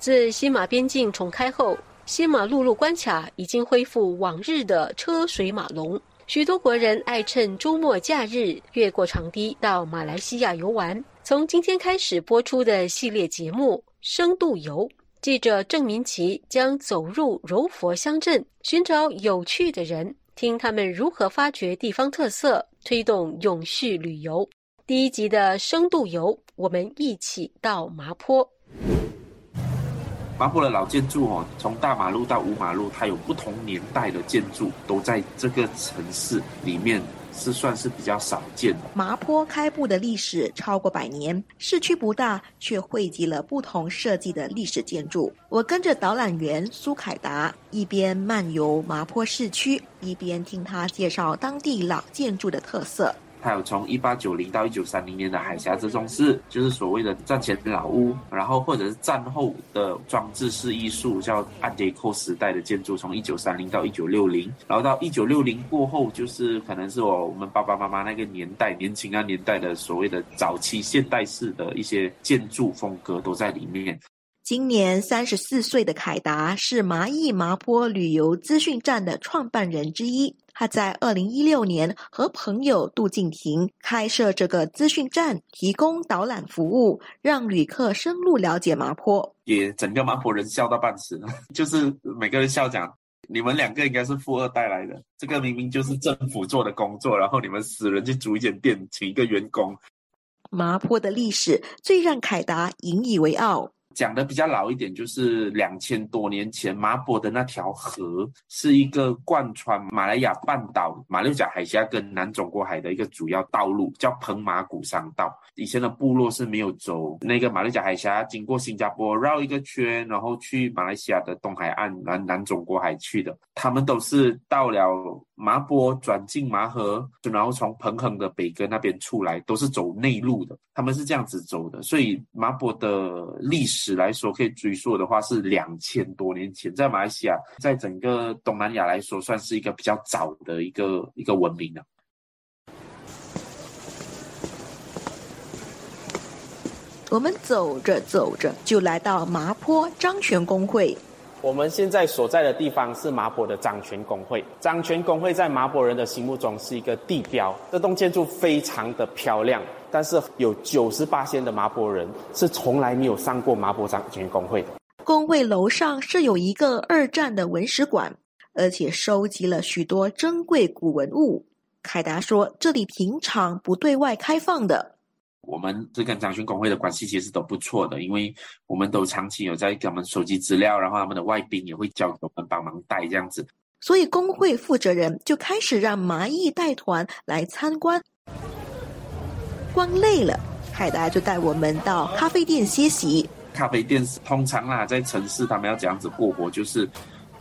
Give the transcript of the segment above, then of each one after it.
自西马边境重开后，西马陆路关卡已经恢复往日的车水马龙。许多国人爱趁周末假日越过长堤到马来西亚游玩。从今天开始播出的系列节目《深度游》，记者郑明奇将走入柔佛乡镇，寻找有趣的人，听他们如何发掘地方特色，推动永续旅游。第一集的《深度游》，我们一起到麻坡。麻坡的老建筑哦，从大马路到五马路，它有不同年代的建筑，都在这个城市里面是算是比较少见的。麻坡开埠的历史超过百年，市区不大，却汇集了不同设计的历史建筑。我跟着导览员苏凯达，一边漫游麻坡市区，一边听他介绍当地老建筑的特色。还有从一八九零到一九三零年的海峡之中是，就是所谓的战前老屋，然后或者是战后的装置式艺术，叫安迪克时代的建筑，从一九三零到一九六零，然后到一九六零过后，就是可能是我我们爸爸妈妈那个年代年轻那年代的所谓的早期现代式的一些建筑风格都在里面。今年三十四岁的凯达是麻邑麻坡旅游资讯站的创办人之一。他在二零一六年和朋友杜静婷开设这个资讯站，提供导览服务，让旅客深入了解麻坡。也整个麻坡人笑到半死，就是每个人笑讲：“你们两个应该是富二代来的，这个明明就是政府做的工作，然后你们死人去煮一间店，请一个员工。”麻坡的历史最让凯达引以为傲。讲的比较老一点，就是两千多年前麻坡的那条河，是一个贯穿马来亚半岛、马六甲海峡跟南中国海的一个主要道路，叫彭马古商道。以前的部落是没有走那个马六甲海峡，经过新加坡绕一个圈，然后去马来西亚的东海岸南南中国海去的。他们都是到了麻坡转进麻河，然后从彭亨的北根那边出来，都是走内陆的。他们是这样子走的，所以麻坡的历史。史来说，可以追溯的话是两千多年前，在马来西亚，在整个东南亚来说，算是一个比较早的一个一个文明了。我们走着走着，就来到麻坡张权工会。我们现在所在的地方是麻坡的张权工会。张权工会在麻坡人的心目中是一个地标，这栋建筑非常的漂亮。但是有九十八线的麻坡人是从来没有上过麻坡张权工会的。工会楼上设有一个二战的文史馆，而且收集了许多珍贵古文物。凯达说：“这里平常不对外开放的。”我们这跟张勋工会的关系其实都不错的，因为我们都长期有在给他们收集资料，然后他们的外宾也会叫我们帮忙带这样子。所以工会负责人就开始让麻艺带团来参观。逛累了，海达就带我们到咖啡店歇息。咖啡店通常啦，在城市他们要这样子过活，就是，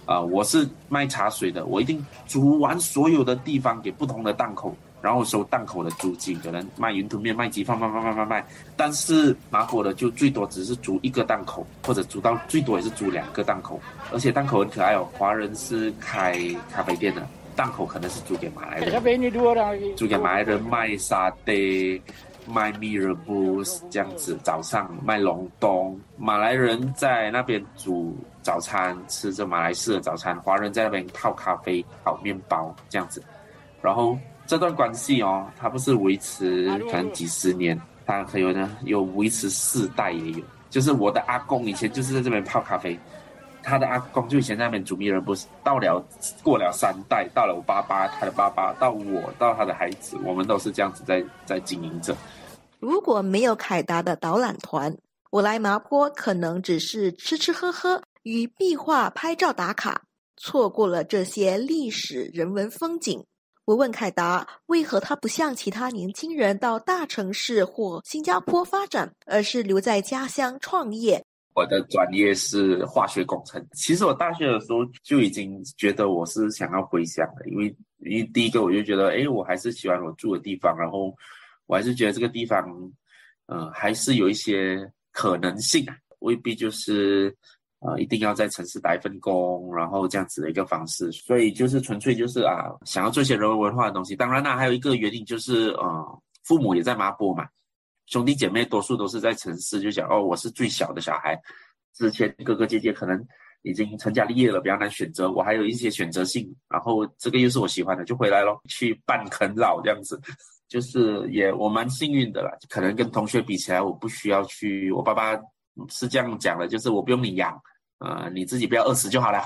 啊，我是卖茶水的，我一定煮完所有的地方给不同的档口，然后收档口的租金，可能卖云吞面、卖鸡饭、卖卖卖卖卖。但是麻婆的就最多只是租一个档口，或者租到最多也是租两个档口，而且档口很可爱哦，华人是开咖啡店的。档口可能是租给马来人，租给马来人卖沙爹、卖米尔布斯这样子。早上卖隆冬，马来人在那边煮早餐，吃着马来式的早餐；华人在那边泡咖啡、烤面包这样子。然后这段关系哦，它不是维持可能几十年，它可有呢，有维持四代也有。就是我的阿公以前就是在这边泡咖啡。他的阿公就以前在那边煮米人，不是到了过了三代，到了我爸爸，他的爸爸，到我，到他的孩子，我们都是这样子在在经营着。如果没有凯达的导览团，我来麻坡可能只是吃吃喝喝，与壁画拍照打卡，错过了这些历史人文风景。我问凯达，为何他不像其他年轻人到大城市或新加坡发展，而是留在家乡创业？我的专业是化学工程。其实我大学的时候就已经觉得我是想要回乡的，因为因为第一个我就觉得，哎，我还是喜欢我住的地方，然后我还是觉得这个地方，嗯，还是有一些可能性啊，未必就是呃一定要在城市打一份工，然后这样子的一个方式。所以就是纯粹就是啊，想要做一些人文文化的东西。当然啦，还有一个原因就是，呃，父母也在麻坡嘛。兄弟姐妹多数都是在城市，就讲哦，我是最小的小孩，之前哥哥姐姐可能已经成家立业了，比较难选择，我还有一些选择性，然后这个又是我喜欢的，就回来咯，去办啃老这样子，就是也我蛮幸运的啦，可能跟同学比起来，我不需要去，我爸爸是这样讲的，就是我不用你养。呃，你自己不要饿死就好了，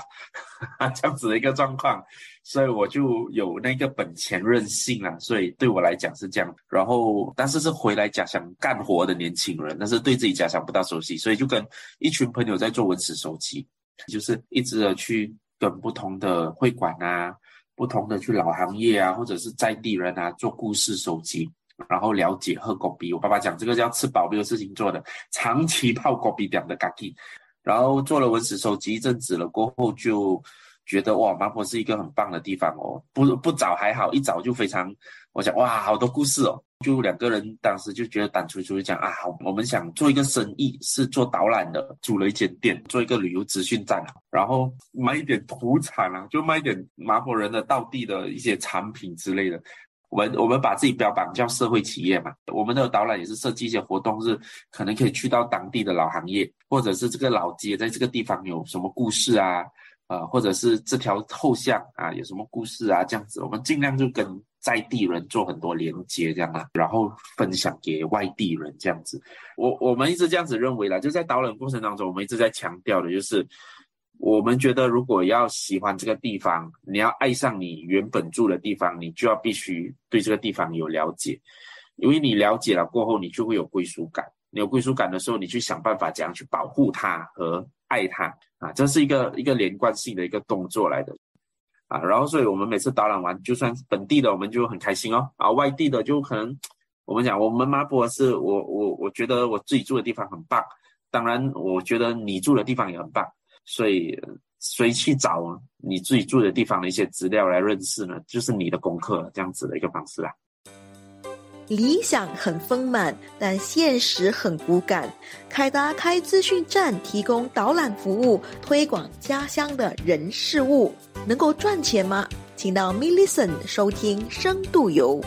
这样子的一个状况，所以我就有那个本钱任性了，所以对我来讲是这样。然后，但是是回来家乡干活的年轻人，但是对自己家乡不大熟悉，所以就跟一群朋友在做文史收集，就是一直的去跟不同的会馆啊，不同的去老行业啊，或者是在地人啊做故事收集，然后了解喝狗鼻。我爸爸讲这个叫吃饱没有事情做的，长期泡狗鼻点的咖喱。然后做了文史收集一阵子了，过后就觉得哇，麻婆是一个很棒的地方哦。不不早还好，一早就非常，我想哇，好多故事哦。就两个人当时就觉得胆粗粗就讲啊，我们想做一个生意，是做导览的，租了一间店，做一个旅游资讯站，然后卖一点土产啊，就卖一点麻婆人的道地的一些产品之类的。我们我们把自己标榜叫社会企业嘛，我们的导览也是设计一些活动，是可能可以去到当地的老行业，或者是这个老街在这个地方有什么故事啊，呃，或者是这条后巷啊有什么故事啊，这样子，我们尽量就跟在地人做很多连接，这样啊，然后分享给外地人这样子。我我们一直这样子认为啦，就在导览过程当中，我们一直在强调的就是。我们觉得，如果要喜欢这个地方，你要爱上你原本住的地方，你就要必须对这个地方有了解，因为你了解了过后，你就会有归属感。你有归属感的时候，你去想办法怎样去保护它和爱它啊，这是一个一个连贯性的一个动作来的啊。然后，所以我们每次导览完，就算本地的，我们就很开心哦。啊，外地的就可能我们讲，我们麻博是我我我觉得我自己住的地方很棒，当然我觉得你住的地方也很棒。所以，谁去找你自己住的地方的一些资料来认识呢？就是你的功课这样子的一个方式啦。理想很丰满，但现实很骨感。凯达开资讯站，提供导览服务，推广家乡的人事物，能够赚钱吗？请到 m i l l i c e n t 收听深度游。